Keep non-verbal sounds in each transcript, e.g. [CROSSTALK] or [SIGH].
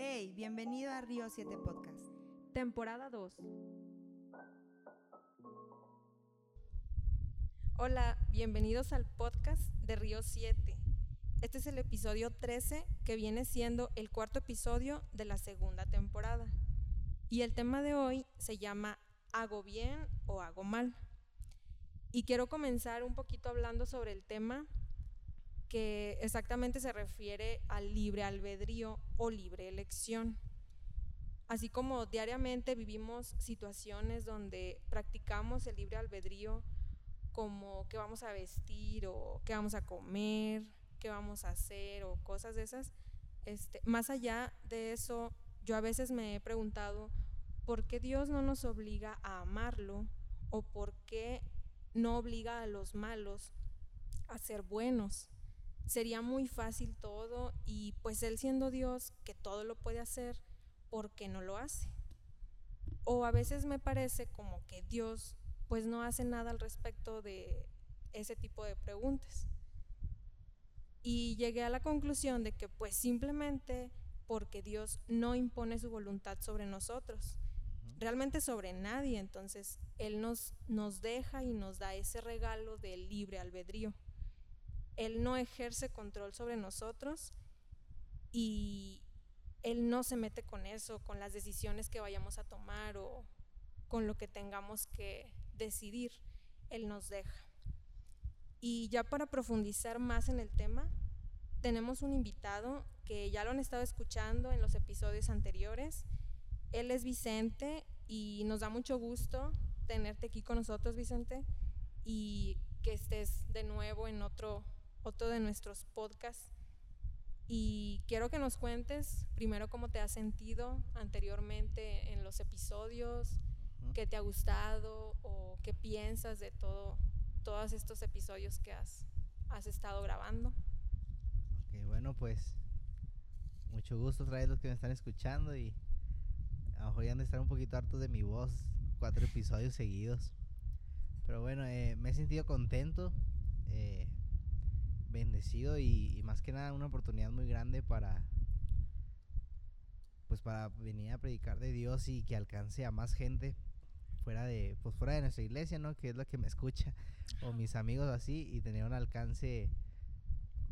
Hey, bienvenido a Río 7 Podcast. Temporada 2. Hola, bienvenidos al podcast de Río 7. Este es el episodio 13 que viene siendo el cuarto episodio de la segunda temporada. Y el tema de hoy se llama ¿Hago bien o hago mal? Y quiero comenzar un poquito hablando sobre el tema que exactamente se refiere al libre albedrío o libre elección. Así como diariamente vivimos situaciones donde practicamos el libre albedrío como qué vamos a vestir o qué vamos a comer, qué vamos a hacer o cosas de esas, este, más allá de eso, yo a veces me he preguntado por qué Dios no nos obliga a amarlo o por qué no obliga a los malos a ser buenos sería muy fácil todo y pues él siendo Dios que todo lo puede hacer, ¿por qué no lo hace? O a veces me parece como que Dios pues no hace nada al respecto de ese tipo de preguntas. Y llegué a la conclusión de que pues simplemente porque Dios no impone su voluntad sobre nosotros, realmente sobre nadie, entonces Él nos, nos deja y nos da ese regalo del libre albedrío. Él no ejerce control sobre nosotros y Él no se mete con eso, con las decisiones que vayamos a tomar o con lo que tengamos que decidir. Él nos deja. Y ya para profundizar más en el tema, tenemos un invitado que ya lo han estado escuchando en los episodios anteriores. Él es Vicente y nos da mucho gusto tenerte aquí con nosotros, Vicente, y que estés de nuevo en otro otro de nuestros podcasts. Y quiero que nos cuentes primero cómo te has sentido anteriormente en los episodios, qué te ha gustado o qué piensas de todo, todos estos episodios que has, has estado grabando. Ok, bueno, pues mucho gusto otra vez los que me están escuchando y a lo mejor ya han de estar un poquito hartos de mi voz, cuatro episodios seguidos. Pero bueno, eh, me he sentido contento. Eh, bendecido y, más que nada una oportunidad muy grande para pues para venir a predicar de Dios y que alcance a más gente fuera de pues fuera de nuestra iglesia, ¿no? Que es lo que me escucha o mis amigos así y tener un alcance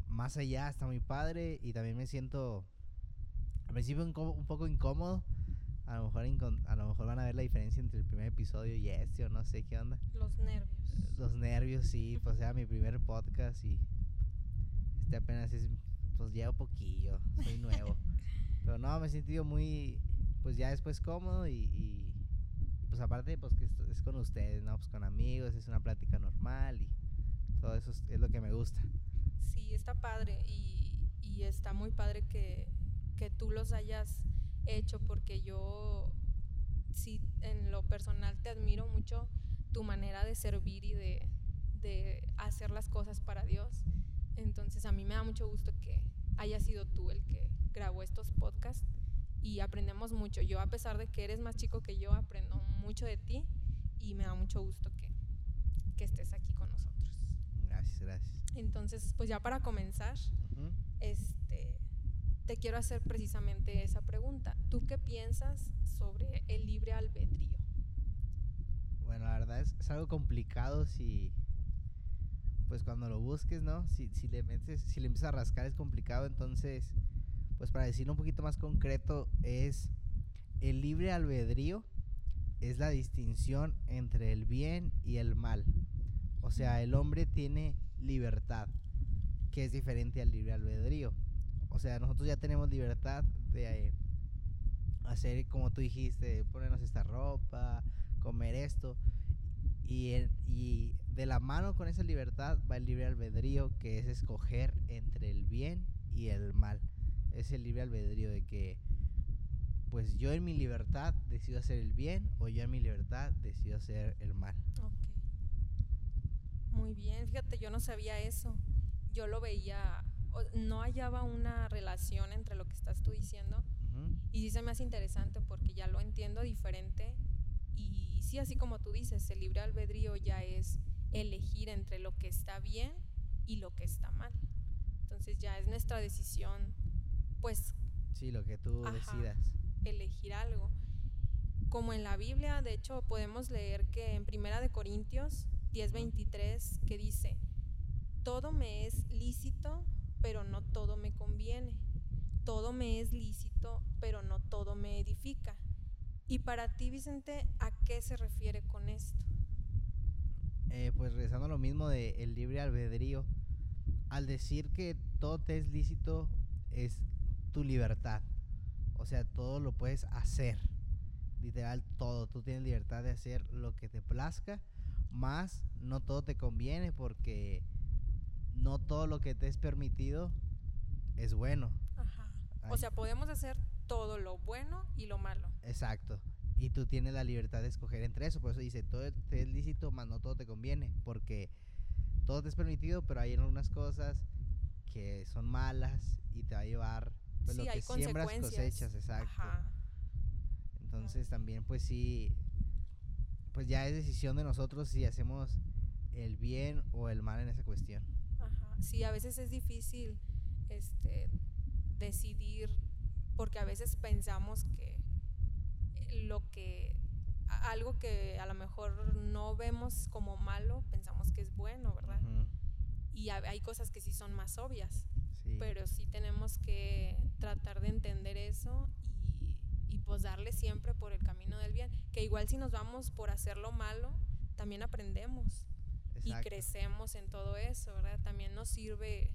más allá está muy padre y también me siento al principio un, un poco incómodo. A lo, mejor a lo mejor van a ver la diferencia entre el primer episodio y este o no sé qué onda. Los nervios. Los nervios, sí, pues era mi primer podcast y este apenas es, pues llevo poquillo, soy [LAUGHS] nuevo. Pero no, me he sentido muy, pues ya después cómodo y, pues aparte, pues que es con ustedes, ¿no? Pues con amigos, es una plática normal y todo eso es, lo que me gusta. Sí, está padre y, y está muy padre que, que tú los hayas hecho porque yo sí en lo personal te admiro mucho tu manera de servir y de, de hacer las cosas para Dios. Entonces a mí me da mucho gusto que haya sido tú el que grabó estos podcasts y aprendemos mucho. Yo a pesar de que eres más chico que yo, aprendo mucho de ti y me da mucho gusto que, estés aquí con nosotros. Gracias, gracias. Entonces, pues ya para comenzar, este, te quiero hacer precisamente esa pregunta. ¿Tú qué piensas sobre el libre albedrío? Bueno, la verdad es, es algo complicado si pues cuando lo busques, ¿no? Si, si le metes, si le empiezas a rascar es complicado, entonces, pues para decirlo un poquito más concreto, es el libre albedrío es la distinción entre el bien y el mal. O sea, el hombre tiene libertad, que es diferente al libre albedrío. O sea, nosotros ya tenemos libertad de hacer, como tú dijiste, ponernos esta ropa, comer esto. Y, y de la mano con esa libertad va el libre albedrío, que es escoger entre el bien y el mal. Es el libre albedrío de que, pues yo en mi libertad decido hacer el bien o yo en mi libertad decido hacer el mal. Ok. Muy bien, fíjate, yo no sabía eso. Yo lo veía, no hallaba una relación entre lo que estás tú diciendo. Y sí se me hace interesante porque ya lo entiendo diferente y sí, así como tú dices, el libre albedrío ya es elegir entre lo que está bien y lo que está mal. Entonces ya es nuestra decisión, pues, Sí, lo que tú Ajá. decidas. elegir algo. Como en la Biblia, de hecho, podemos leer que en Primera de Corintios 10:23 que dice, "Todo me es lícito, pero no todo me conviene. Todo me es lícito, pero no todo me edifica." Y para ti, Vicente, ¿a qué se refiere con esto? Eh, pues regresando a lo mismo de el libre albedrío, al decir que todo te es lícito es tu libertad. O sea, todo lo puedes hacer. Literal, todo. Tú tienes libertad de hacer lo que te plazca, más no todo te conviene porque no todo lo que te es permitido es bueno. Ajá. O sea, podemos hacer todo lo bueno y lo malo. Exacto. Y tú tienes la libertad de escoger entre eso. Por eso dice, todo te es lícito, más no todo te conviene. Porque todo te es permitido, pero hay algunas cosas que son malas y te va a llevar pues, sí, lo que siembras cosechas, exacto. Ajá. Entonces también pues sí, pues ya es decisión de nosotros si hacemos el bien o el mal en esa cuestión. Ajá. Sí, a veces es difícil este, decidir porque a veces pensamos que lo que a- algo que a lo mejor no vemos como malo, pensamos que es bueno, ¿verdad? Y ha- hay cosas que sí son más obvias, sí. pero sí tenemos que tratar de entender eso y, y pues darle siempre por el camino del bien, que igual si nos vamos por hacer lo malo, también aprendemos y crecemos en todo eso, ¿verdad? También nos sirve.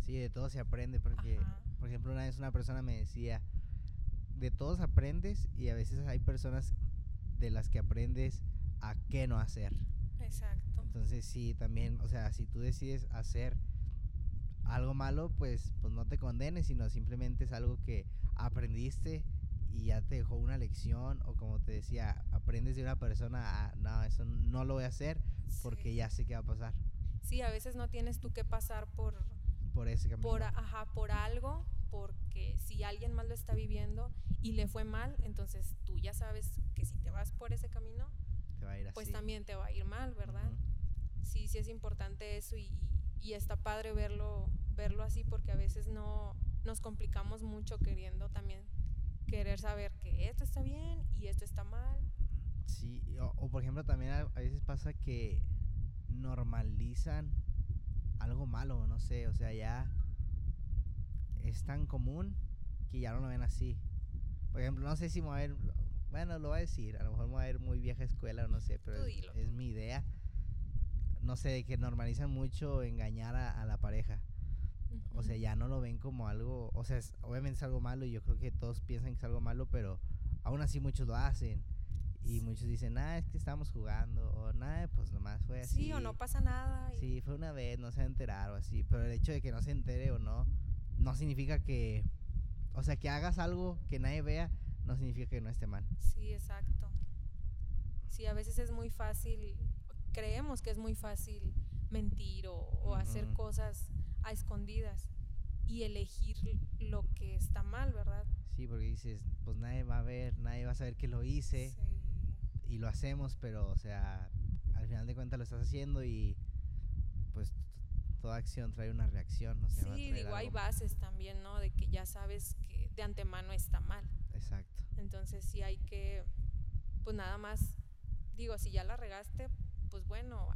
Sí, de todo se aprende porque, Ajá. por ejemplo, una vez una persona me decía, de todos aprendes y a veces hay personas de las que aprendes a qué no hacer. Exacto. Entonces sí, también, o sea, si tú decides hacer algo malo, pues, pues no te condenes, sino simplemente es algo que aprendiste y ya te dejó una lección o como te decía, aprendes de una persona a, no, eso no lo voy a hacer porque Sí. ya sé qué va a pasar Sí, a veces no tienes tú que pasar por, por ese camino. por, ajá, por algo, porque si alguien más lo está viviendo y le fue mal, entonces tú ya sabes que si te vas por ese camino, te va a ir así. pues también te va a ir mal, ¿verdad? Sí, sí es importante eso y, y está padre verlo, verlo así porque a veces no nos complicamos mucho queriendo también querer saber que esto está bien y esto está mal. Sí, o, o por ejemplo también a, a veces pasa que normalizan algo malo, no sé, o sea, ya es tan común que ya no lo ven así. Por ejemplo, no sé si me voy a ver, bueno, lo voy a decir, a lo mejor me voy a ver muy vieja escuela o no sé, pero es, es mi idea. No sé, que normalizan mucho engañar a, a la pareja. O sea, ya no lo ven como algo, o sea, es- obviamente es algo malo y yo creo que todos piensan que es algo malo, pero aún así muchos lo hacen. Y Sí. muchos dicen, ah, es que estábamos jugando, o nada, pues nomás fue así. Sí, o no pasa nada. y- Sí, fue una vez, no se va a enterar o así. Pero el hecho de que no se entere o no, no significa que, o sea, que hagas algo que nadie vea, no significa que no esté mal. Sí, exacto. Sí, a veces es muy fácil, creemos que es muy fácil mentir o, o hacer cosas a escondidas y elegir lo que está mal, ¿verdad? Sí, porque dices, pues nadie va a ver, nadie va a saber que lo hice y lo hacemos, pero, o sea, al final de cuentas lo estás haciendo y toda acción trae una reacción, o sea, Sí, digo, hay bases también, ¿no? De que ya sabes que de antemano está mal. Exacto. Entonces sí hay que, pues nada más, digo, si ya la regaste, pues bueno,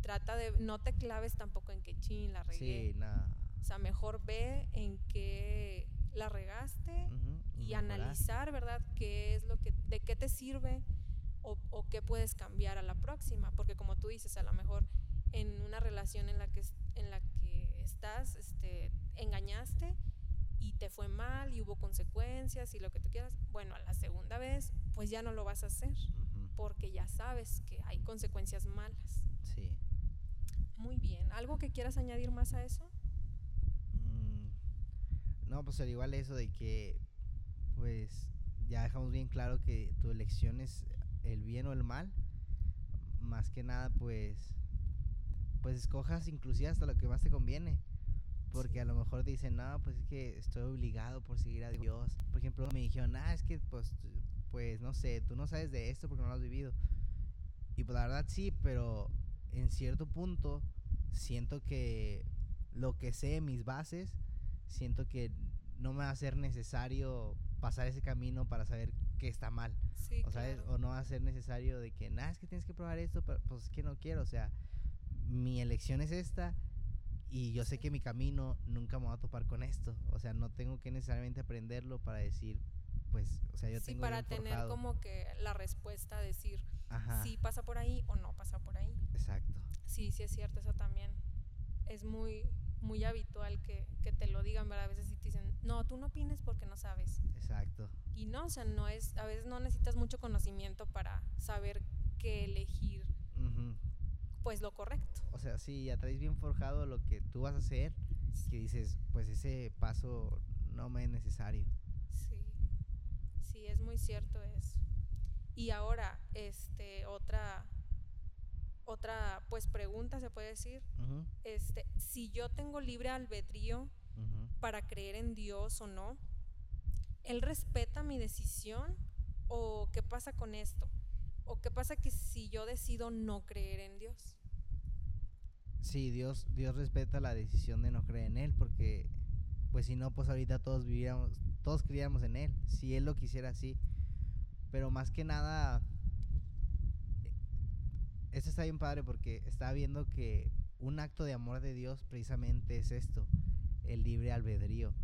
trata de, no te claves tampoco en que chin, la regué. Sí, nada. O sea, mejor ve en qué la regaste y analizar, ¿verdad? ¿Qué es lo que, de qué te sirve o, o qué puedes cambiar a la próxima? Porque como tú dices, a lo mejor en una relación en la que, en la que estás, este, engañaste y te fue mal y hubo consecuencias y lo que tú quieras, bueno, a la segunda vez, pues ya no lo vas a hacer porque ya sabes que hay consecuencias malas. Sí. Muy bien. ¿Algo que quieras añadir más a eso? Mm, No, pues al igual eso de que, pues, ya dejamos bien claro que tu elección es el bien o el mal. Más que nada, pues, pues escojas inclusive hasta lo que más te conviene. Porque a lo mejor dicen, no, pues es que estoy obligado por seguir a Dios. Por ejemplo, me dijeron, ah, es que, pues, pues, no sé, tú no sabes de esto porque no lo has vivido. Y pues la verdad sí, pero en cierto punto siento que lo que sé, mis bases, siento que no me va a ser necesario pasar ese camino para saber que está mal. Sí, o, ¿sabes? claro. o no va a ser necesario de que, nada, es que tienes que probar esto, pero pues es que no quiero. O sea, mi elección es esta y yo sé que mi camino nunca me va a topar con esto. O sea, no tengo que necesariamente aprenderlo para decir, pues, o sea, yo sí, tengo para tener forjado. como que la respuesta, decir Ajá, si pasa por ahí o no pasa por ahí. exacto. Sí, sí es cierto, eso también es muy muy habitual que, que te lo digan, ¿verdad? A veces sí te dicen, no, tú no opines porque no sabes. Exacto. Y no, o sea, no es, a veces no necesitas mucho conocimiento para saber qué elegir. Pues lo correcto. O sea, sí, ya traes bien forjado lo que tú vas a hacer, que dices, pues ese paso no me es necesario. Sí, sí, es muy cierto eso. Y ahora, este, otra, otra, pues pregunta se puede decir, este, si yo tengo libre albedrío para creer en Dios o no, ¿Él respeta mi decisión o qué pasa con esto? ¿O qué pasa que si yo decido no creer en Dios? Sí, Dios, Dios respeta la decisión de no creer en Él, porque pues si no, pues ahorita todos viviéramos, todos creíamos en Él, si Él lo quisiera así. Pero más que nada, esto está bien padre porque estaba viendo que un acto de amor de Dios precisamente es esto, el libre albedrío.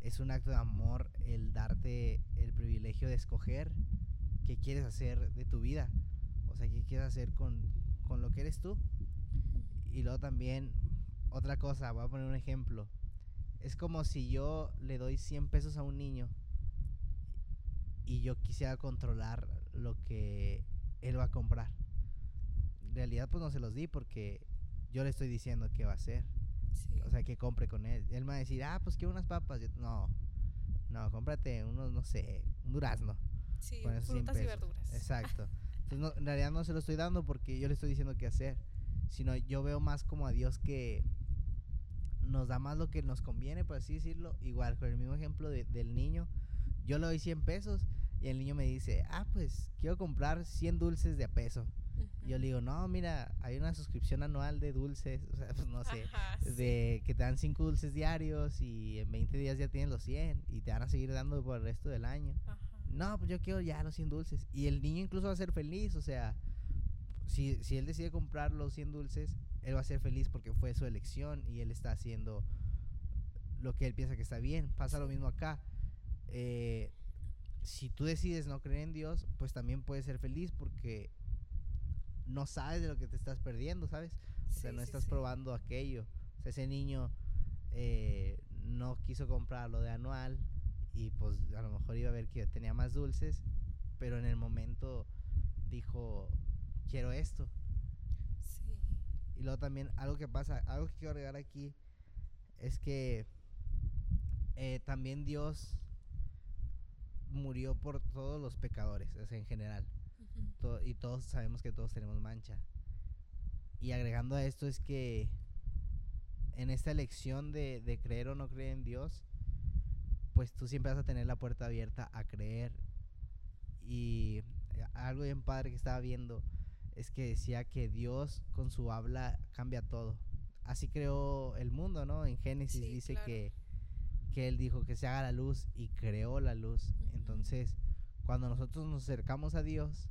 Es un acto de amor el darte el privilegio de escoger qué quieres hacer de tu vida. O sea, qué quieres hacer con, con lo que eres tú. Y luego también, otra cosa, voy a poner un ejemplo. Es como si yo le doy 100 pesos a un niño y yo quisiera controlar lo que él va a comprar. En realidad pues no se los di porque yo le estoy diciendo qué va a hacer. Sí. O sea, que compre con él. Él me va a decir, ah, pues quiero unas papas. Yo, no, no, cómprate unos, no sé, un durazno. Sí, con esos 100 frutas y pesos. verduras. Exacto. [LAUGHS] Entonces, no, en realidad no se lo estoy dando porque yo le estoy diciendo qué hacer, sino yo veo más como a Dios que nos da más lo que nos conviene, por así decirlo. Igual, con el mismo ejemplo de- del niño, yo le doy 100 pesos y el niño me dice, ah, pues quiero comprar 100 dulces de a peso. Y yo le digo, no, mira, hay una suscripción anual de dulces, o sea, [LAUGHS] pues no sé, Ajá, sí. de que te dan 5 dulces diarios y en 20 días ya tienes los 100 y te van a seguir dando por el resto del año Ajá. No, pues yo quiero ya los 100 dulces. Y el niño incluso va a ser feliz, o sea, si, si él decide comprar los 100 dulces, él va a ser feliz porque fue su elección y él está haciendo lo que él piensa que está bien. Pasa lo mismo acá. Eh, si tú decides no creer en Dios, pues también puedes ser feliz porque no sabes de lo que te estás perdiendo, ¿sabes? O sea, no sí, estás sí. probando aquello. O sea, ese niño eh, no quiso comprar lo de anual y pues a lo mejor iba a ver que tenía más dulces, pero en el momento dijo, quiero esto. Sí. Y luego también algo que pasa, algo que quiero agregar aquí, es que eh, también Dios murió por todos los pecadores, o sea, en general. Y todos sabemos que todos tenemos mancha. Y agregando a esto es que en esta elección de, de creer o no creer en Dios, pues tú siempre vas a tener la puerta abierta a creer. Y eh, algo bien padre que estaba viendo es que decía que Dios con su habla cambia todo. Así creó el mundo, ¿no? En Génesis Sí, dice claro. que, que Él dijo que se haga la luz y creó la luz. Entonces, cuando nosotros nos acercamos a Dios,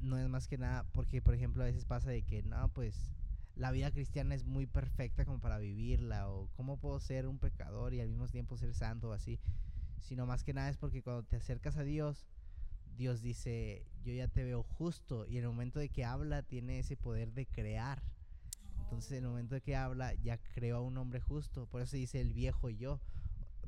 no es más que nada, porque por ejemplo a veces pasa de que, no, pues la vida cristiana es muy perfecta como para vivirla, o cómo puedo ser un pecador y al mismo tiempo ser santo o así, sino más que nada es porque cuando te acercas a Dios, Dios dice, yo ya te veo justo, y en el momento de que habla tiene ese poder de crear. Entonces, en el momento de que habla, ya creó a un hombre justo. Por eso se dice el viejo yo.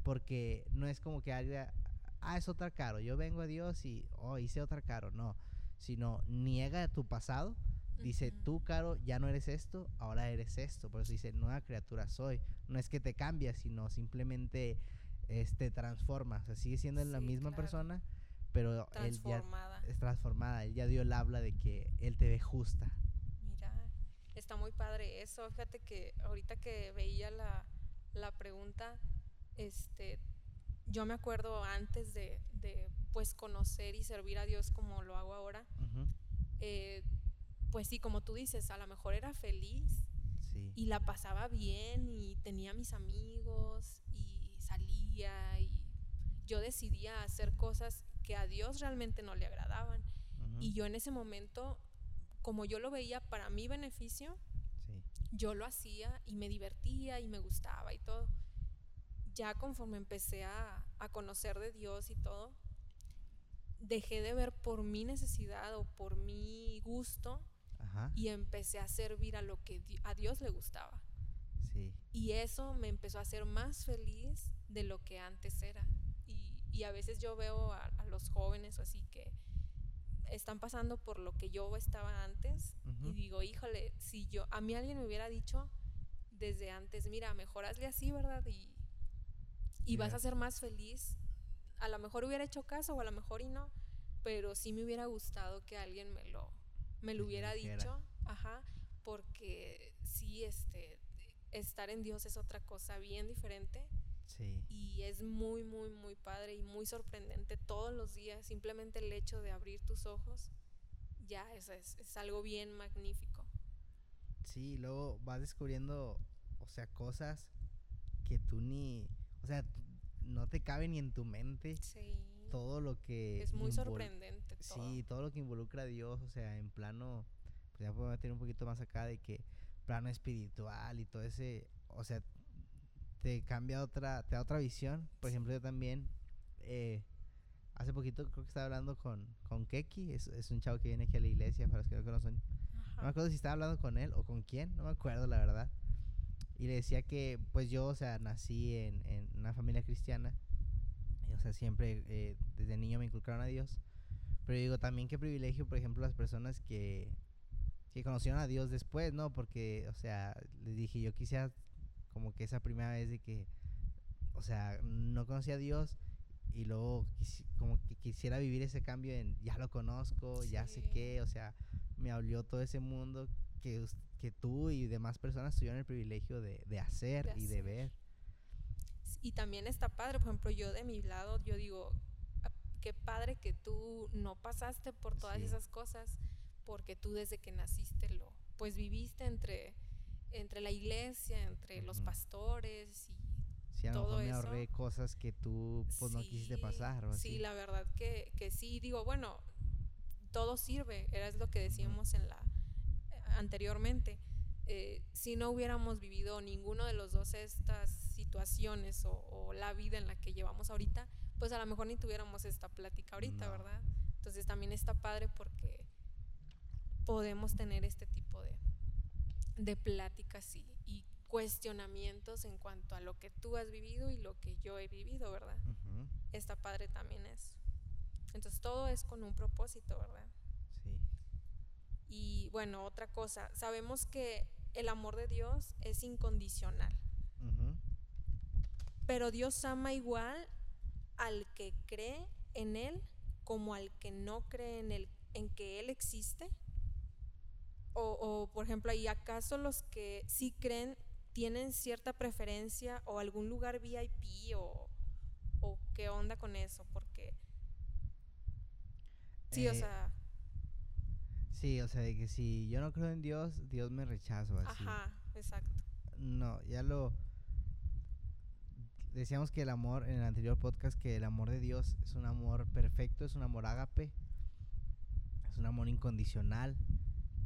Porque no es como que haya, ah, es otra caro. Yo vengo a Dios y, oh, hice otra caro. No. Sino niega tu pasado. Dice, tú, caro, ya no eres esto, ahora eres esto. Por eso dice, nueva criatura soy. No es que te cambias, sino simplemente este, transformas. O sea, sigue siendo la misma claro. persona, pero él ya es transformada. Él ya dio el habla de que él te ve justa. Mira, está muy padre eso. Fíjate que ahorita que veía la, la pregunta, este, yo me acuerdo antes de, de, pues conocer y servir a Dios como lo hago ahora, eh, pues sí, como tú dices, a lo mejor era feliz Sí. y la pasaba bien y tenía mis amigos y salía yo decidía hacer cosas que a Dios realmente no le agradaban. Y yo en ese momento, como yo lo veía para mi beneficio, Sí. yo lo hacía y me divertía y me gustaba y todo. Ya conforme empecé a, a conocer de Dios y todo, dejé de ver por mi necesidad o por mi gusto Ajá. y empecé a servir a lo que a Dios le gustaba. Sí. Y eso me empezó a hacer más feliz de lo que antes era. Y, y a veces yo veo a, a los jóvenes o así que están pasando por lo que yo estaba antes y Ujú. digo, híjole, si yo, a mí alguien me hubiera dicho desde antes, mira, mejor hazle así, ¿verdad? Y, y vas a ser más feliz. A lo mejor hubiera hecho caso o a lo mejor y no, pero sí me hubiera gustado que alguien me lo, me lo hubiera dicho, ajá, porque sí, este, estar en Dios es otra cosa bien diferente Sí. y es muy, muy, muy padre y muy sorprendente todos los días. Simplemente el hecho de abrir tus ojos ya es, es, es algo bien magnífico. Sí, luego vas descubriendo, o sea, cosas que tú ni, o sea, no te cabe ni en tu mente Sí. Todo lo que es muy sorprendente todo. Sí, todo lo que involucra a Dios, o sea, en plano, pues ya puedo meter un poquito más acá de que plano espiritual y todo ese, o sea, te cambia otra, te da otra visión. Por ejemplo, yo también, eh, hace poquito creo que estaba hablando con, con Keki, es, es un chavo que viene aquí a la iglesia, para los que no conocen. No me acuerdo si estaba hablando con él o con quién, no me acuerdo la verdad. Y le decía que, pues yo, o sea, nací en, en una familia cristiana. O sea, siempre eh, desde niño me inculcaron a Dios. Pero digo, también qué privilegio, por ejemplo, las personas que, que conocieron a Dios después, ¿no? Porque, o sea, les dije, yo quisiera como que esa primera vez de que, o sea, no conocía a Dios y luego como que quisiera vivir ese cambio en, ya lo conozco, ya sé qué, o sea, me abrió todo ese mundo que, que tú y demás personas tuvieron el privilegio de, de hacer De y de ver. Y también está padre, por ejemplo, yo de mi lado, yo digo, "Ah, qué padre que tú no pasaste por todas Sí. esas cosas, porque tú desde que naciste lo, pues viviste entre, entre la iglesia, entre los Ujú. pastores y Si a lo todo mejor me eso. ahorré cosas que tú pues no quisiste Sí, pasar o. Sí, la verdad que, que sí, digo, bueno, todo sirve, era lo que decíamos en la eh, anteriormente. Eh, si no hubiéramos vivido ninguno de los dos estas situaciones o, o la vida en la que llevamos ahorita, pues a lo mejor ni tuviéramos esta plática ahorita, No. ¿verdad? Entonces también está padre porque podemos tener este tipo de, de pláticas y, y cuestionamientos en cuanto a lo que tú has vivido y lo que yo he vivido, ¿verdad? Ujú, está padre también eso. Entonces todo es con un propósito, ¿verdad? Sí. Y bueno, otra cosa, sabemos que el amor de Dios es incondicional, Ujú. Pero Dios ama igual al que cree en Él como al que no cree en, él, en que Él existe. O, o, por ejemplo, ¿y acaso los que sí creen tienen cierta preferencia o algún lugar VIP o, o qué onda con eso? Porque sí, o Eh, sea, Sí, o sea, de que si yo no creo en Dios, Dios me rechaza o así. ajá, exacto. No, ya lo decíamos que el amor en el anterior podcast que el amor de Dios es un amor perfecto, es un amor ágape, es un amor incondicional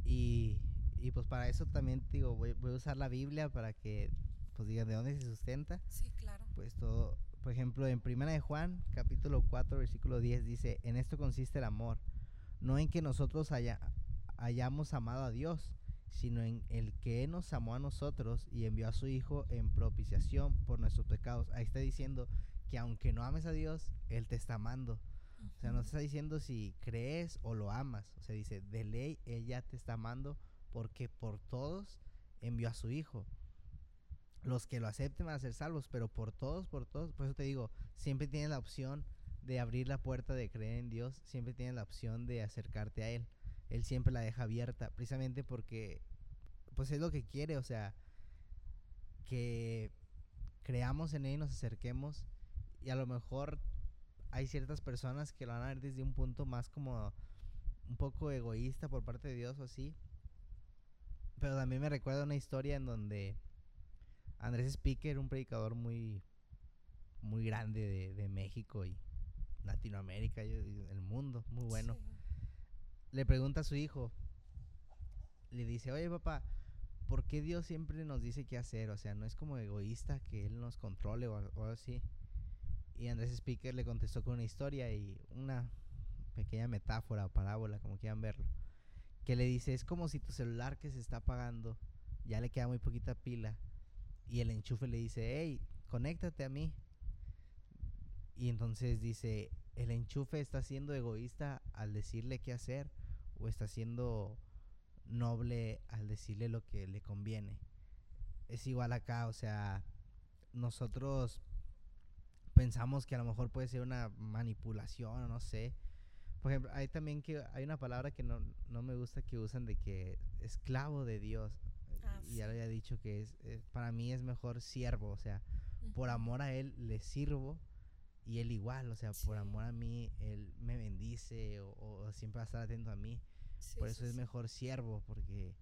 y, y pues para eso también digo voy, voy a usar la Biblia para que pues digan de dónde se sustenta. Sí, claro. Pues todo, por ejemplo, en Primera de Juan, capítulo 4, versículo 10 dice, "En esto consiste el amor, no en que nosotros haya- hayamos amado a Dios, sino en el que Él nos amó a nosotros y envió a su Hijo en propiciación por nuestros pecados." Ahí está diciendo que aunque no ames a Dios, Él te está amando. O sea, no está diciendo si crees o lo amas. O sea, dice, de ley Él ya te está amando porque por todos envió a su Hijo. Los que lo acepten van a ser salvos, pero por todos, por todos, por eso te digo, siempre tienes la opción de abrir la puerta de creer en Dios, siempre tienes la opción de acercarte a Él. Él siempre la deja abierta, precisamente porque, pues es lo que quiere, o sea, que creamos en Él y nos acerquemos y a lo mejor hay ciertas personas que lo van a ver desde un punto más como un poco egoísta por parte de Dios o así. Pero también me recuerda una historia en donde Andrés Speaker, un predicador muy muy grande de, México y Latinoamérica y el mundo, muy bueno. Le pregunta a su hijo, le dice, oye papá, ¿por qué Dios siempre nos dice qué hacer? O sea, no es como egoísta que Él nos controle o, al- o algo así. Y Andrés Speaker le contestó con una historia y una pequeña metáfora o parábola, como quieran verlo. Que le dice, es como si tu celular que se está apagando, ya le queda muy poquita pila. Y el enchufe le dice, hey, conéctate a mí. Y entonces dice, ¿el enchufe está siendo egoísta al decirle qué hacer? ¿O está siendo noble al decirle lo que le conviene? Es igual acá, o sea, nosotros pensamos que a lo mejor puede ser una manipulación o no sé. Por ejemplo, hay también que hay una palabra que no, no me gusta que usan de que esclavo de Dios. Ah, y ya lo había dicho que es, eh, para mí es mejor siervo, o sea, por amor a él le sirvo y él igual, o sea, por Sí. amor a mí él me bendice o, o siempre va a estar atento a mí. Sí, por sí, eso es sí. mejor siervo, porque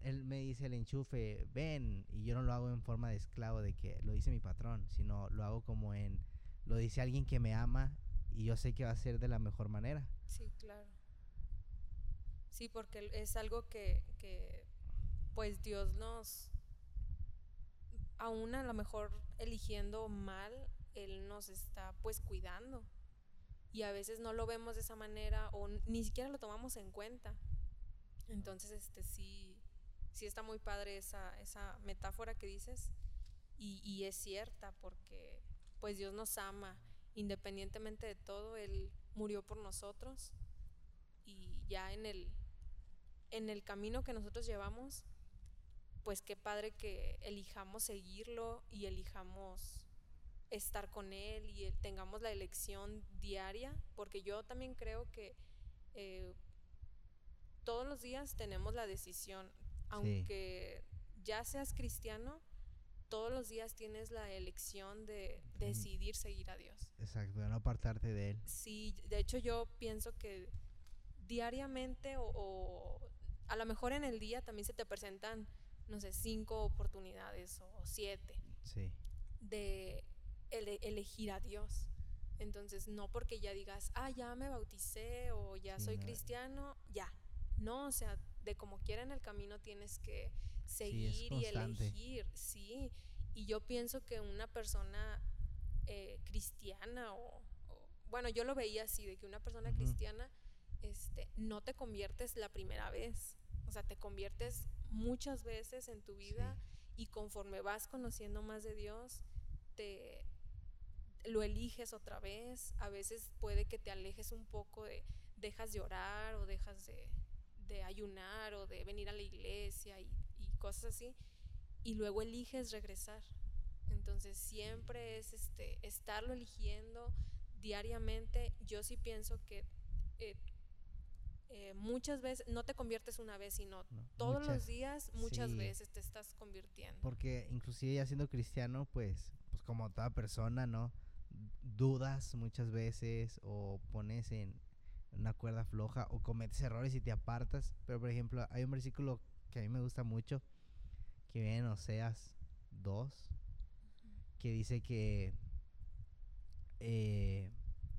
él me dice el enchufe, ven, y yo no lo hago en forma de esclavo de que lo dice mi patrón, sino lo hago como en, lo dice alguien que me ama y yo sé que va a ser de la mejor manera. Sí, claro. Sí, porque es algo que, que, pues Dios nos, aún a lo mejor eligiendo mal, Él nos está pues cuidando. Y a veces no lo vemos de esa manera o ni siquiera lo tomamos en cuenta. Entonces, este sí, sí está muy padre esa, esa metáfora que dices. Y, y es cierta porque pues Dios nos ama. Independientemente de todo, Él murió por nosotros. Y ya en el, en el camino que nosotros llevamos, pues qué padre que elijamos seguirlo y elijamos estar con Él y el- tengamos la elección diaria, porque yo también creo que eh, todos los días tenemos la decisión, aunque ya seas cristiano, todos los días tienes la elección de decidir seguir a Dios. Exacto, de no apartarte de él. Sí, de hecho yo pienso que diariamente o, o a lo mejor en el día también se te presentan, no sé, cinco oportunidades o siete Sí, de ele- elegir a Dios. Entonces, no porque ya digas, ah, ya me bauticé o ya soy no. cristiano, ya. No, o sea, de como quiera en el camino tienes que seguir y elegir, sí. Y yo pienso que una persona eh, cristiana o, o- bueno, yo lo veía así, de que una persona cristiana, este, no te conviertes la primera vez. O sea, te conviertes muchas veces en tu vida y conforme vas conociendo más de Dios, te lo eliges otra vez. A veces puede que te alejes un poco de, dejas de orar o dejas de, de ayunar o de venir a la iglesia y, y cosas así. Y luego eliges regresar. Entonces siempre es este estarlo eligiendo diariamente. Yo sí pienso que eh, eh, muchas veces no te conviertes una vez, sino no, todos muchas- los días, muchas sí. veces te estás convirtiendo. Porque inclusive ya siendo cristiano, pues, pues como toda persona, ¿no? Dudas muchas veces o pones en una cuerda floja o cometes errores y te apartas. Pero por ejemplo, hay un versículo que a mí me gusta mucho que viene en Oseas 2 que dice que eh,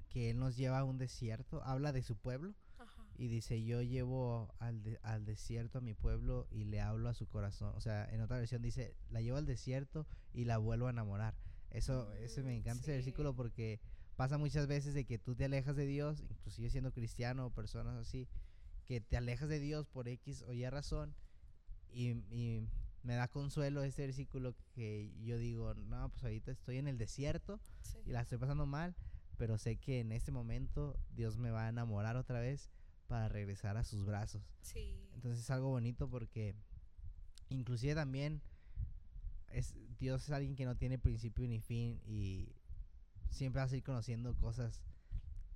que él nos lleva a un desierto, habla de su pueblo Ajá. y dice, yo llevo al, de- al desierto a mi pueblo y le hablo a su corazón. O sea, en otra versión dice, la llevo al desierto y la vuelvo a enamorar. Eso, ese me encanta ese versículo sí. porque pasa muchas veces de que tú te alejas de Dios, inclusive siendo cristiano o personas así, que te alejas de Dios por X o Y razón y, y me da consuelo ese versículo que yo digo, no, pues ahorita estoy en el desierto Sí. y la estoy pasando mal, pero sé que en este momento Dios me va a enamorar otra vez para regresar a sus brazos. Sí. Entonces es algo bonito porque inclusive también es Dios es alguien que no tiene principio ni fin y siempre vas a ir conociendo cosas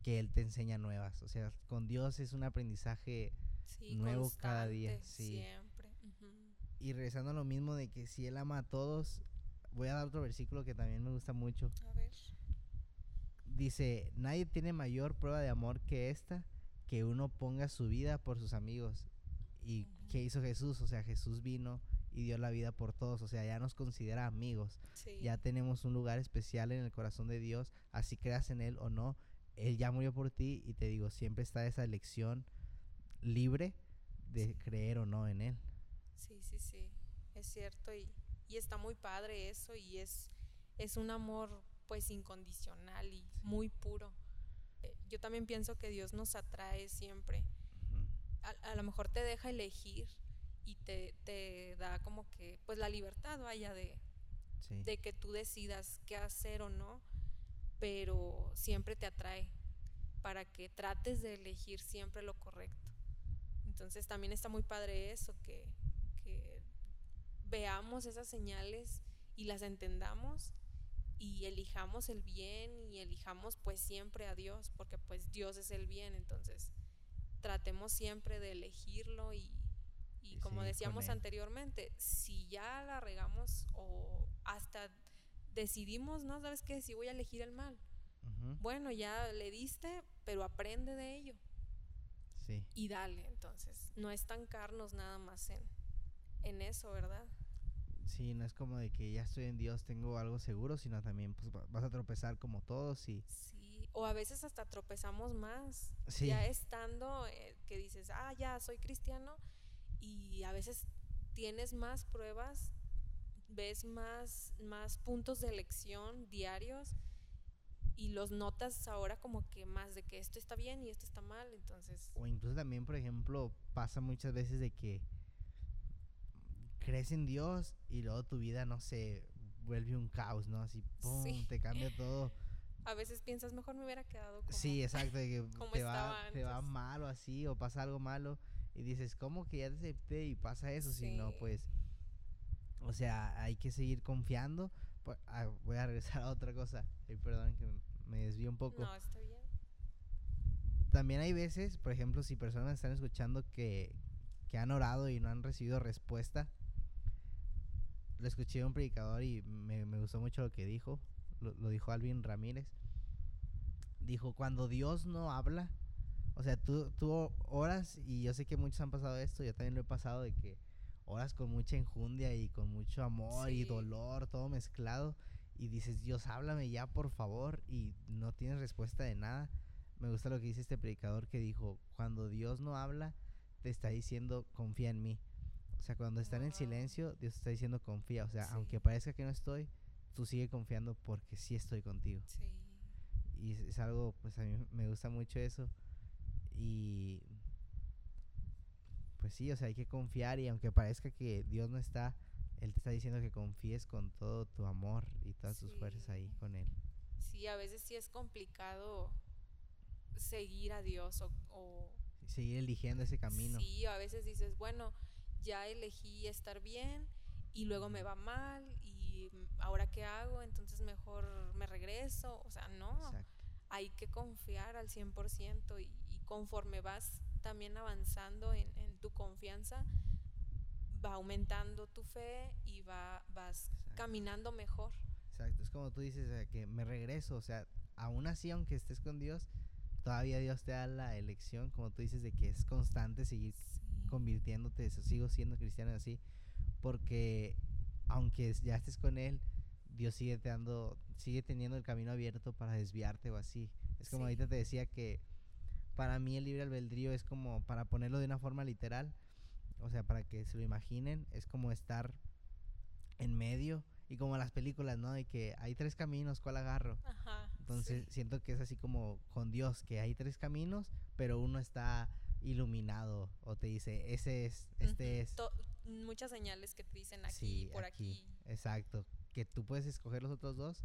que él te enseña nuevas. O sea, con Dios es un aprendizaje Sí, nuevo cada día, sí. Siempre. y regresando a lo mismo de que si él ama a todos, voy a dar otro versículo que también me gusta mucho. A ver. Dice, nadie tiene mayor prueba de amor que esta, que uno ponga su vida por sus amigos. ¿Y Ujú. qué hizo Jesús? O sea, Jesús vino y dio la vida por todos, o sea, ya nos considera amigos, Sí. ya tenemos un lugar especial en el corazón de Dios, así creas en Él o no, Él ya murió por ti y te digo, siempre está esa elección libre de creer o no en Él. Sí, sí, sí, es cierto y, y está muy padre eso y es, es un amor pues incondicional y muy puro. Eh, Yo también pienso que Dios nos atrae siempre. A, a lo mejor te deja elegir y te, te da como que pues la libertad vaya de, Sí. de que tú decidas qué hacer o no, pero siempre te atrae para que trates de elegir siempre lo correcto. Entonces también está muy padre eso, que, que veamos esas señales y las entendamos y elijamos el bien y elijamos pues siempre a Dios, porque pues Dios es el bien, entonces tratemos siempre de elegirlo y, y como decíamos anteriormente, si ya la regamos o hasta decidimos, ¿no? ¿Sabes qué? Si voy a elegir el mal. Bueno, ya le diste, pero aprende de ello Sí. y dale. Entonces, no estancarnos nada más en, en eso, ¿verdad? Sí, no es como de que ya estoy en Dios, tengo algo seguro, sino también pues va- vas a tropezar como todos y Sí, o a veces hasta tropezamos más. Sí. Ya estando eh, que dices, ah, ya soy cristiano, y a veces tienes más pruebas, ves más, más puntos de elección diarios y los notas ahora como que más de que esto está bien y esto está mal, entonces... o incluso también, por ejemplo, pasa muchas veces de que crees en Dios y luego tu vida, no sé, vuelve un caos, ¿no? Así, pum, Sí. te cambia [LAUGHS] todo. A veces piensas, mejor me hubiera quedado como... Sí, exacto, de que [LAUGHS] como te va, estaba te va antes. mal o así, o pasa algo malo, y dices, ¿cómo que ya te acepté y pasa eso? Si no, Sí. pues, o sea, hay que seguir confiando. Pu- ah, voy a regresar a otra cosa, perdón que me desvío un poco. No, está bien. También hay veces, por ejemplo, si personas están escuchando que, que han orado y no han recibido respuesta, lo escuché de un predicador y me, me gustó mucho lo que dijo, lo, lo dijo Alvin Ramírez. Dijo, cuando Dios no habla, o sea, tú, tú oras y yo sé que muchos han pasado esto, yo también lo he pasado de que oras con mucha enjundia y con mucho amor y dolor, todo mezclado, y dices, Dios, háblame ya, por favor, y no tienes respuesta de nada. Me gusta lo que dice este predicador que dijo, cuando Dios no habla, te está diciendo, confía en mí. O sea, cuando están en Wow. silencio, Dios está diciendo, confía. O sea, Sí. aunque parezca que no estoy, tú sigue confiando porque sí estoy contigo. Sí. Y es, es algo, pues a mí me gusta mucho eso. Y pues sí, o sea, hay que confiar y aunque parezca que Dios no está, Él te está diciendo que confíes con todo tu amor y todas tus fuerzas ahí Sí. con Él. Sí, a veces sí es complicado seguir a Dios o, o seguir eligiendo ese camino. Sí, a veces dices, bueno, ya elegí estar bien y luego me va mal y ahora qué hago, entonces mejor me regreso. O sea, no, Exacto. hay que confiar al 100% y, y conforme vas también avanzando en, en tu confianza, va aumentando tu fe y va, vas Exacto. caminando mejor. Exacto, es como tú dices, o sea, que me regreso, o sea, aún así, aunque estés con Dios, todavía Dios te da la elección, como tú dices, de que es constante seguir Sí. convirtiéndote, eso, sigo siendo cristiano así, porque aunque ya estés con Él, Dios sigue te dando, sigue teniendo el camino abierto para desviarte o así. Es como Sí. ahorita te decía que para mí el libre albedrío es como, para ponerlo de una forma literal, o sea, para que se lo imaginen, es como estar en medio y como las películas, ¿no? De que hay tres caminos, ¿cuál agarro? Ajá. Entonces sí. siento que es así como con Dios, que hay tres caminos, pero uno está iluminado o te dice, ese es, este es. to- muchas señales que te dicen aquí, sí, por aquí. Exacto. Que tú puedes escoger los otros dos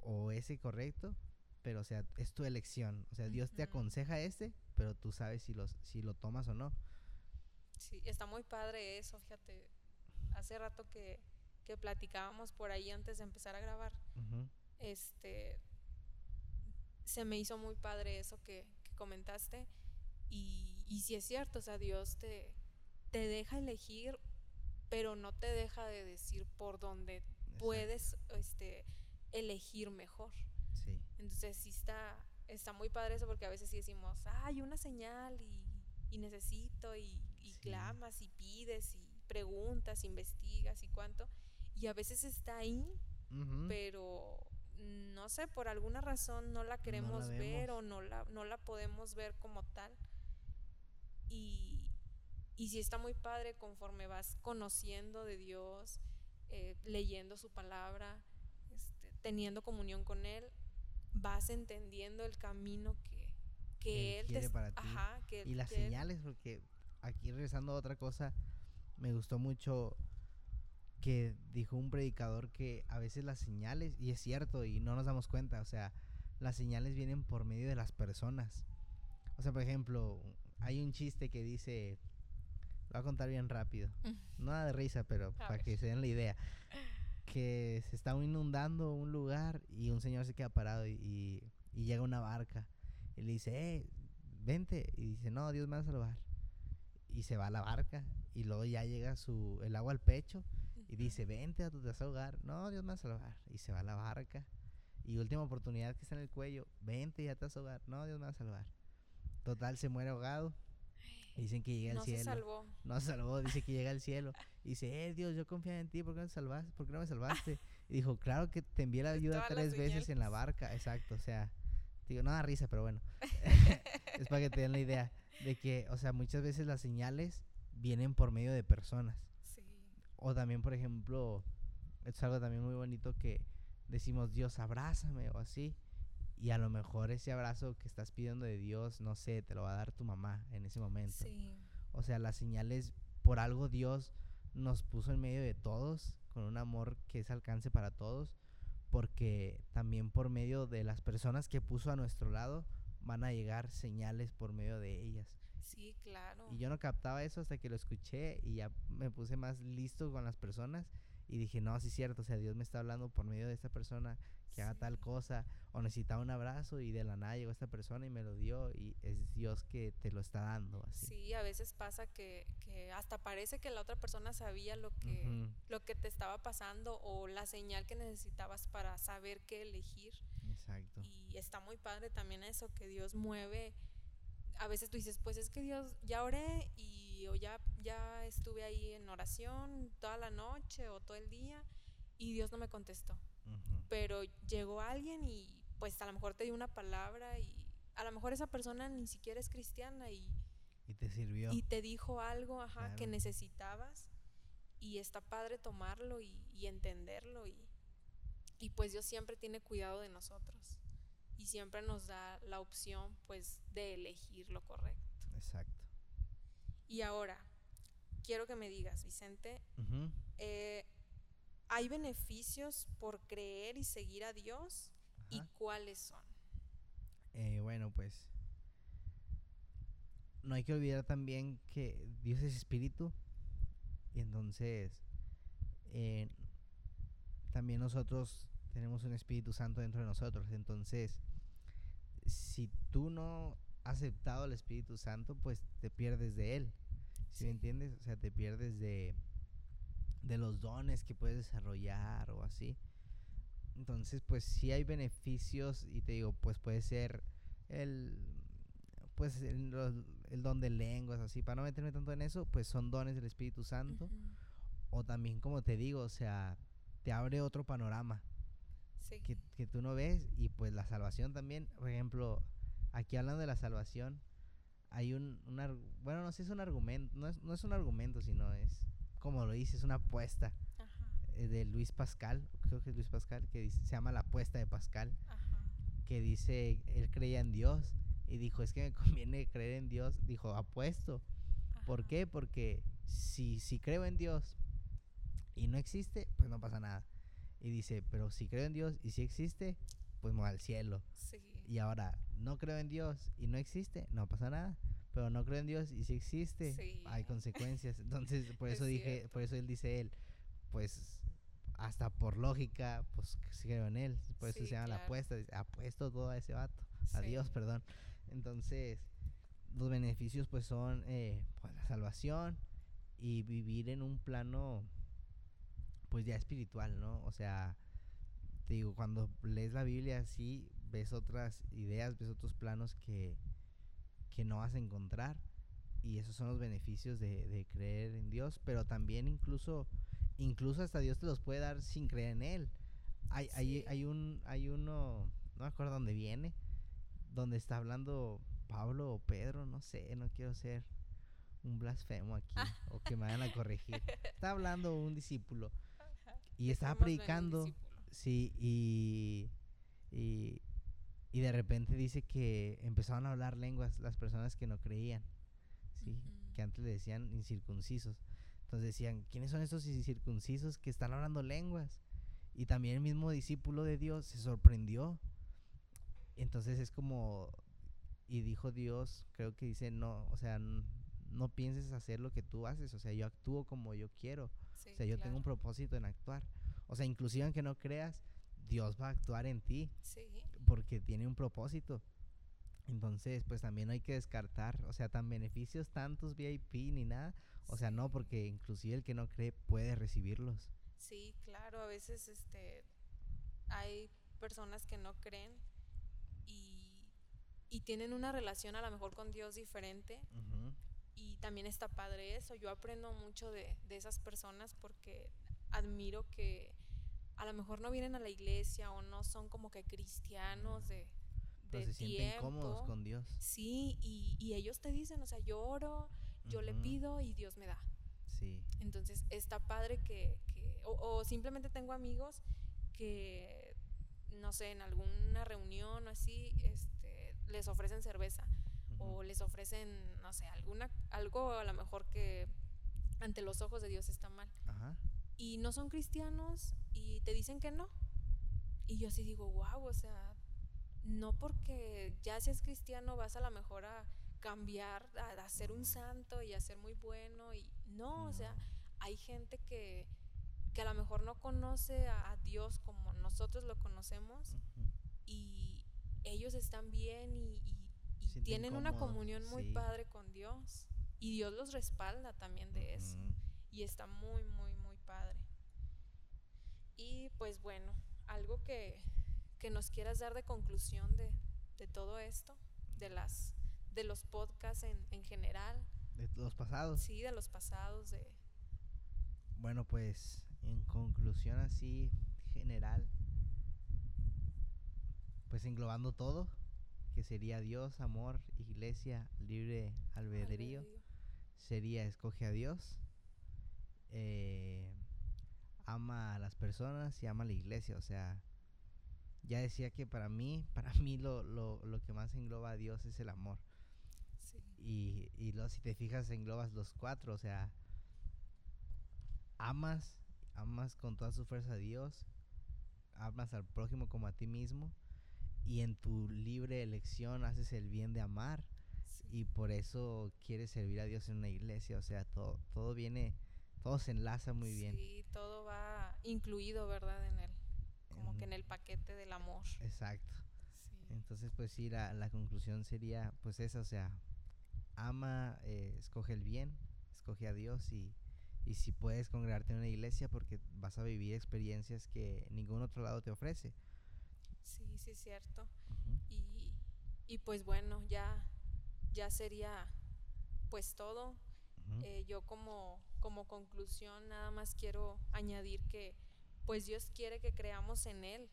o ese correcto, pero o sea, es tu elección. O sea, Dios te aconseja este, pero tú sabes si, los, si lo tomas o no. Sí, está muy padre eso, fíjate. Hace rato que, que platicábamos por ahí antes de empezar a grabar, este, se me hizo muy padre eso que, que comentaste. Y, y sí es cierto, o sea, Dios te, te deja elegir, pero no te deja de decir por dónde Exacto. puedes este, elegir mejor. Entonces sí está, está muy padre eso porque a veces sí decimos, hay una señal y, y necesito y, y Sí. clamas y pides, y, preguntas, investigas y cuánto, y a veces está ahí, Ujú. pero no sé, por alguna razón no la queremos ver vemos. o no la, no la podemos ver como tal. Y, y sí está muy padre conforme vas conociendo de Dios, eh, leyendo su palabra, este, teniendo comunión con Él, vas entendiendo el camino que, que Él Él, te quiere para ti. ajá, que Y las que Él- señales, porque aquí regresando a otra cosa, me gustó mucho que dijo un predicador que a veces las señales, y es cierto, y no nos damos cuenta, o sea, las señales vienen por medio de las personas. O sea, por ejemplo, hay un chiste que dice, lo voy a contar bien rápido, [LAUGHS] nada de risa, pero para ver. que se den la idea, que se está inundando un lugar y un señor se queda parado y, y- y llega una barca y le dice, eh, vente, y dice, no, Dios me va a salvar. Y se va a la barca y luego ya llega su, el agua al pecho y dice, vente, te vas a ahogar. No, Dios me va a salvar. Y se va a la barca. Y última oportunidad que está en el cuello, vente, ya te vas a ahogar. No, Dios me va a salvar. Total, se muere ahogado. Dicen que llega no al se cielo. salvó. [LAUGHS] No se salvó, dice que llega al cielo. Y dice, eh, Dios, yo confiaba en ti, ¿por qué no me salvaste? ¿Por qué no me salvaste? [LAUGHS] Y dijo, claro que te envié la ayuda Todas las tres veces en la barca. Exacto, o sea, digo, no da risa, pero bueno. [LAUGHS] es para que te den la idea de que, o sea, muchas veces las señales vienen por medio de personas. Sí. O también, por ejemplo, es algo también muy bonito que decimos, Dios, abrázame o así. Y a lo mejor ese abrazo que estás pidiendo de Dios, no sé, te lo va a dar tu mamá en ese momento. Sí. O sea, las señales, por algo Dios nos puso en medio de todos, con un amor que es alcance para todos, porque también por medio de las personas que puso a nuestro lado van a llegar señales por medio de ellas. Sí, claro. Y yo no captaba eso hasta que lo escuché y ya me puse más listo con las personas y dije, no, sí es cierto, o sea, Dios me está hablando por medio de esta persona que haga tal Sí. cosa o necesitaba un abrazo y de la nada llegó esta persona y me lo dio y es Dios que te lo está dando así. Sí, a veces pasa que, que hasta parece que la otra persona sabía lo que, Ujú, lo que te estaba pasando o la señal que necesitabas para saber qué elegir. Exacto. Y está muy padre también eso, que Dios mueve. A veces tú dices, pues es que Dios, ya oré y o ya, ya estuve ahí en oración toda la noche o todo el día y Dios no me contestó. Ujú, Pero llegó alguien y pues a lo mejor te dio una palabra y a lo mejor esa persona ni siquiera es cristiana y, Y te sirvió. y te dijo algo ajá, que Claro. necesitabas y está padre tomarlo y, y entenderlo y, y pues Dios siempre tiene cuidado de nosotros y siempre nos da la opción pues de elegir lo correcto. Exacto. Y ahora, quiero que me digas, Vicente, eh, ¿hay beneficios por creer y seguir a Dios? ¿Y cuáles son? Eh, bueno, pues no hay que olvidar también que Dios es espíritu y entonces eh, también nosotros tenemos un Espíritu Santo dentro de nosotros. Entonces, si tú no has aceptado al Espíritu Santo, pues te pierdes de él. ¿Sí, me Sí. entiendes? O sea, te pierdes de, de los dones que puedes desarrollar o así. Entonces, pues sí hay beneficios y te digo, pues puede ser el pues el, el don de lenguas así, para no meterme tanto en eso, pues son dones del Espíritu Santo Ujú. o también como te digo, o sea, te abre otro panorama Sí. que, que tú no ves y pues la salvación también, por ejemplo, aquí hablando de la salvación, hay un, un bueno, no sé, es un argumento, no es, no es un argumento, sino es, como lo dice, es una apuesta Ajá, eh, de Luis Pascal, creo que es Luis Pascal, que dice- se llama la apuesta de Pascal, ajá. que dice, él creía en Dios y dijo, es que me [LAUGHS] conviene creer en Dios, dijo, apuesto, ¿por ajá. qué? Porque si, si creo en Dios y no existe, pues no pasa nada. Y dice, pero si creo en Dios y si existe, pues me voy al cielo. Sí. Y ahora, no creo en Dios y no existe, no pasa nada. Pero no creo en Dios y si existe, Sí. hay consecuencias. [LAUGHS] Entonces, por Es eso dije, cierto. por eso él dice él, pues hasta por lógica, pues sí creo en él. Por eso Sí, se llama la apuesta. Apuesto todo a ese vato. A Sí. Dios, perdón. Entonces, los beneficios pues son eh, pues, la salvación y vivir en un plano pues ya espiritual, ¿no? O sea, te digo, cuando lees la Biblia así, ves otras ideas, ves otros planos que, que no vas a encontrar. y esos son los beneficios de, de creer en Dios, pero también incluso, incluso hasta Dios te los puede dar sin creer en Él. Hay, hay, Sí. hay un, hay uno, no me acuerdo dónde viene, donde está hablando Pablo o Pedro, no sé, no quiero ser un blasfemo aquí o que me vayan a corregir. Está hablando un discípulo y estaba predicando, sí, y, y, y de repente dice que empezaron a hablar lenguas las personas que no creían, sí, que antes le decían incircuncisos. Entonces decían, ¿quiénes son estos incircuncisos que están hablando lenguas? Y también el mismo discípulo de Dios se sorprendió. Entonces es como, y dijo Dios, creo que dice, no, o sea, no pienses hacer lo que tú haces, o sea, yo actúo como yo quiero, Sí, o sea, yo tengo un propósito en actuar. O sea, inclusive aunque no creas, Dios va a actuar en ti Sí, porque tiene un propósito. Entonces, pues también hay que descartar, o sea, tan beneficios tantos VIP ni nada, o sea, no, porque inclusive el que no cree puede recibirlos. sí, claro, a veces este hay personas que no creen y, y tienen una relación a lo mejor con Dios diferente Ujú, y también está padre eso. Yo aprendo mucho de, de esas personas porque admiro que a lo mejor no vienen a la iglesia o no son como que cristianos de, Pero de se sienten cómodos tiempo. con Dios. Sí, y, y ellos te dicen, o sea, yo oro, yo le Ujú, pido y Dios me da. Sí. Entonces está padre que, que- o, o simplemente tengo amigos que, no sé, en alguna reunión o así, este, les ofrecen cerveza ujú, o les ofrecen, no sé, alguna, algo a lo mejor que ante los ojos de Dios está mal. Ajá. Y no son cristianos y te dicen que no. Y yo así digo, wow, o sea, no porque ya seas cristiano vas a lo mejor a cambiar, a, a ser un santo y a ser muy bueno. Y no, o sea, hay gente que, que a lo mejor no conoce a, a Dios como nosotros lo conocemos y ellos están bien y, y- y Sienten tienen una comunión muy sí. padre con Dios. Y Dios los respalda también de eso. Y está muy, muy, muy padre. Y pues bueno, algo que, que nos quieras dar de conclusión de, de todo esto, de las de los podcasts en, en general, De los pasados. sí, de los pasados, de Bueno, pues en conclusión así general, pues englobando todo, que sería Dios, amor, iglesia, libre albedrío, albedrío. sería escoge a Dios, eh, ama a las personas y ama a la iglesia, o sea, ya decía que para mí, [LAUGHS] para mí lo, lo, lo que más engloba a Dios es el amor. Sí, Y, y luego si te fijas englobas los cuatro, o sea, amas, amas con toda su fuerza a Dios, amas al prójimo como a ti mismo, y en tu libre elección haces el bien de amar, sí, y por eso quieres servir a Dios en una iglesia, o sea, todo, todo viene, todo se enlaza muy bien. Sí, todo va incluido, ¿verdad? En el, como que en el paquete del amor. Exacto. Sí. Entonces, pues sí, la, la conclusión sería, pues esa, o sea, ama, eh, escoge el bien, escoge a Dios y, y si puedes congregarte en una iglesia porque vas a vivir experiencias que ningún otro lado te ofrece. Sí, sí, es cierto. Y, y pues bueno, ya, ya sería pues todo. Eh, yo como, como conclusión nada más quiero añadir que pues Dios quiere que creamos en Él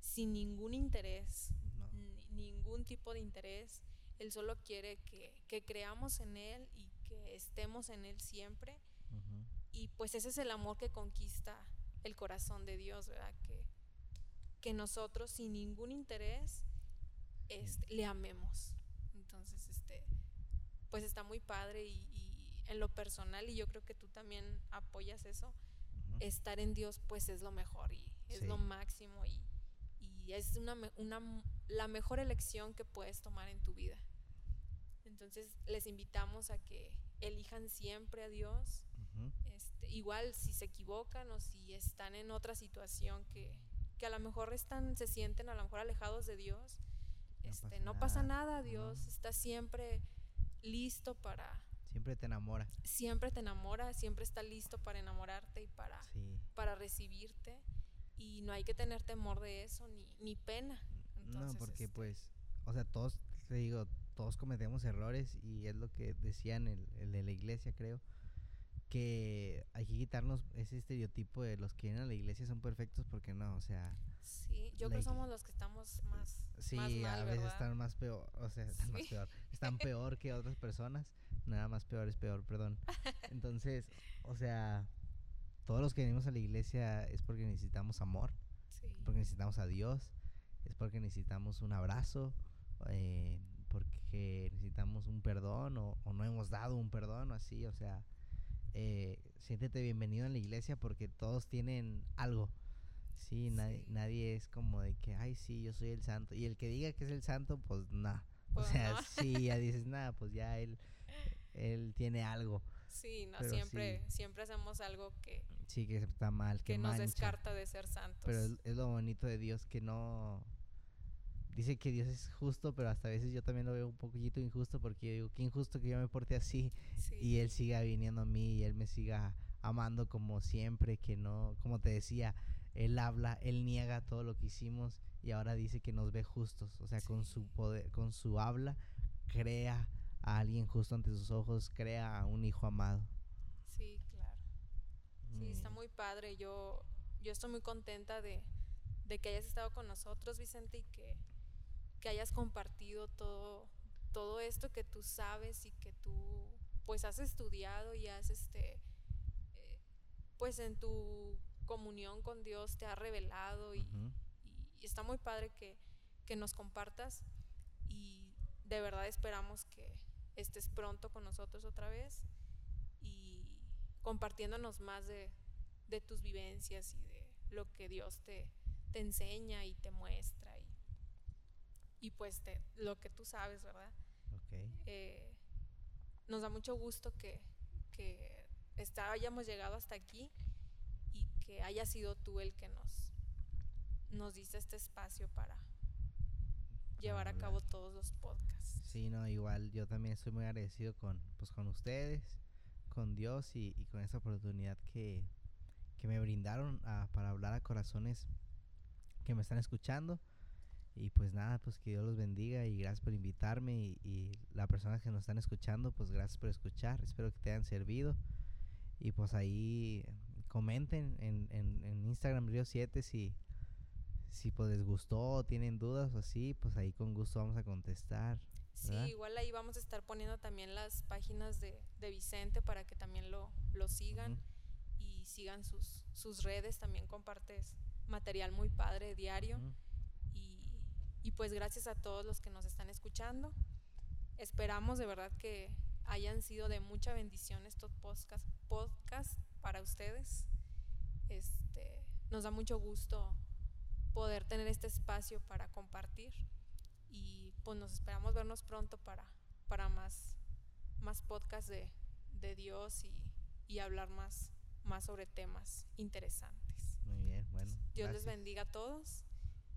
sin ningún interés, No. ningún tipo de interés. Él solo quiere que, que creamos en Él y que estemos en Él siempre. Y pues ese es el amor que conquista el corazón de Dios, ¿verdad? Que, que nosotros sin ningún interés este, le amemos. Entonces, este, pues está muy padre y en lo personal, y yo creo que tú también apoyas eso, estar en Dios pues es lo mejor y es lo máximo y, y es una, una la mejor elección que puedes tomar en tu vida. Entonces les invitamos a que elijan siempre a Dios, este, igual si se equivocan o si están en otra situación que, que a lo mejor están, se sienten a lo mejor alejados de Dios, No este, pasa no pasa nada, no. Dios está siempre listo para, Siempre te enamora. siempre te enamora, siempre está listo para enamorarte y para, Sí. para recibirte y no hay que tener temor de eso ni, ni pena. no, Entonces, porque este, pues, o sea, todos, te digo, todos cometemos errores y es lo que decían el, el de la iglesia, creo, que hay que quitarnos ese estereotipo de los que vienen a la iglesia son perfectos porque no, o sea... Sí, yo creo que somos los que estamos más, Sí, más mal, a veces ¿verdad? están más peor, o sea, están más peor, están peor que otras personas, [LAUGHS] nada más peor es peor, perdón. [LAUGHS] Entonces, o sea, todos los que venimos a la iglesia es porque necesitamos amor, Sí. porque necesitamos a Dios, es porque necesitamos un abrazo, eh, porque necesitamos un perdón o, o no hemos dado un perdón o así, o sea, eh, siéntete bienvenido en la iglesia porque todos tienen algo. Sí, nadie, Sí. nadie es como de que, ay, sí, yo soy el santo. Y el que diga que es el santo, pues nada. Pues, o sea, no. sí, ya [LAUGHS] dices, nada, pues ya él, él tiene algo. Sí, no, Pero siempre, siempre hacemos algo que, Sí, que está mal, que, que nos mancha. descarta de ser santos. Pero es, es lo bonito de Dios que no... Dice que Dios es justo, pero hasta a veces yo también lo veo un poquito injusto porque yo digo, qué injusto que yo me porte así Sí. y Él siga viniendo a mí y Él me siga amando como siempre, que no, como te decía, Él habla, Él niega todo lo que hicimos y ahora dice que nos ve justos, o sea, con su Sí. poder, con su habla, crea a alguien justo ante sus ojos, crea a un hijo amado. Sí, claro. Sí, está Mm, muy padre. Yo, yo estoy muy contenta de, de que hayas estado con nosotros, Vicente, y que, que hayas compartido todo, todo esto que tú sabes y que tú pues has estudiado y has este eh, pues en tu comunión con Dios te ha revelado y, ujú. y está muy padre que, que nos compartas y de verdad esperamos que estés pronto con nosotros otra vez y compartiéndonos más de, de tus vivencias y de lo que Dios te, te enseña y te muestra y, y pues de lo que tú sabes, ¿verdad? Ok. Eh, nos da mucho gusto que, que está- hayamos llegado hasta aquí y que haya sido tú el que nos, nos diste este espacio para llevar a cabo todos los podcasts. Sí, no, igual yo también estoy muy agradecido con, pues, con ustedes, con Dios y, y con esta oportunidad que, que me brindaron a- para hablar a corazones que me están escuchando. Y pues nada, pues que Dios los bendiga y gracias por invitarme y, y las personas que nos están escuchando, pues gracias por escuchar, espero que te hayan servido. Y pues ahí comenten en, en, en Instagram Río 7 si, si pues les gustó tienen dudas o así, pues ahí con gusto vamos a contestar. Sí, ¿verdad? igual ahí vamos a estar poniendo también las páginas de, de Vicente para que también lo, lo sigan Ujú. y sigan sus, sus redes. También compartes material muy padre diario. Ujú. Y, y pues gracias a todos los que nos están escuchando. Esperamos de verdad que hayan sido de mucha bendición estos podcast, podcast para ustedes. Este, nos da mucho gusto poder tener este espacio para compartir y pues nos esperamos vernos pronto para, para más, más podcasts de, de Dios y, y hablar más, más sobre temas interesantes. Muy bien, bueno. Dios les gracias. bendiga a todos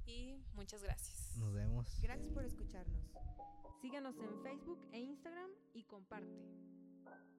y muchas gracias. Nos vemos. Gracias por escucharnos. Síganos en Facebook e Instagram y comparte.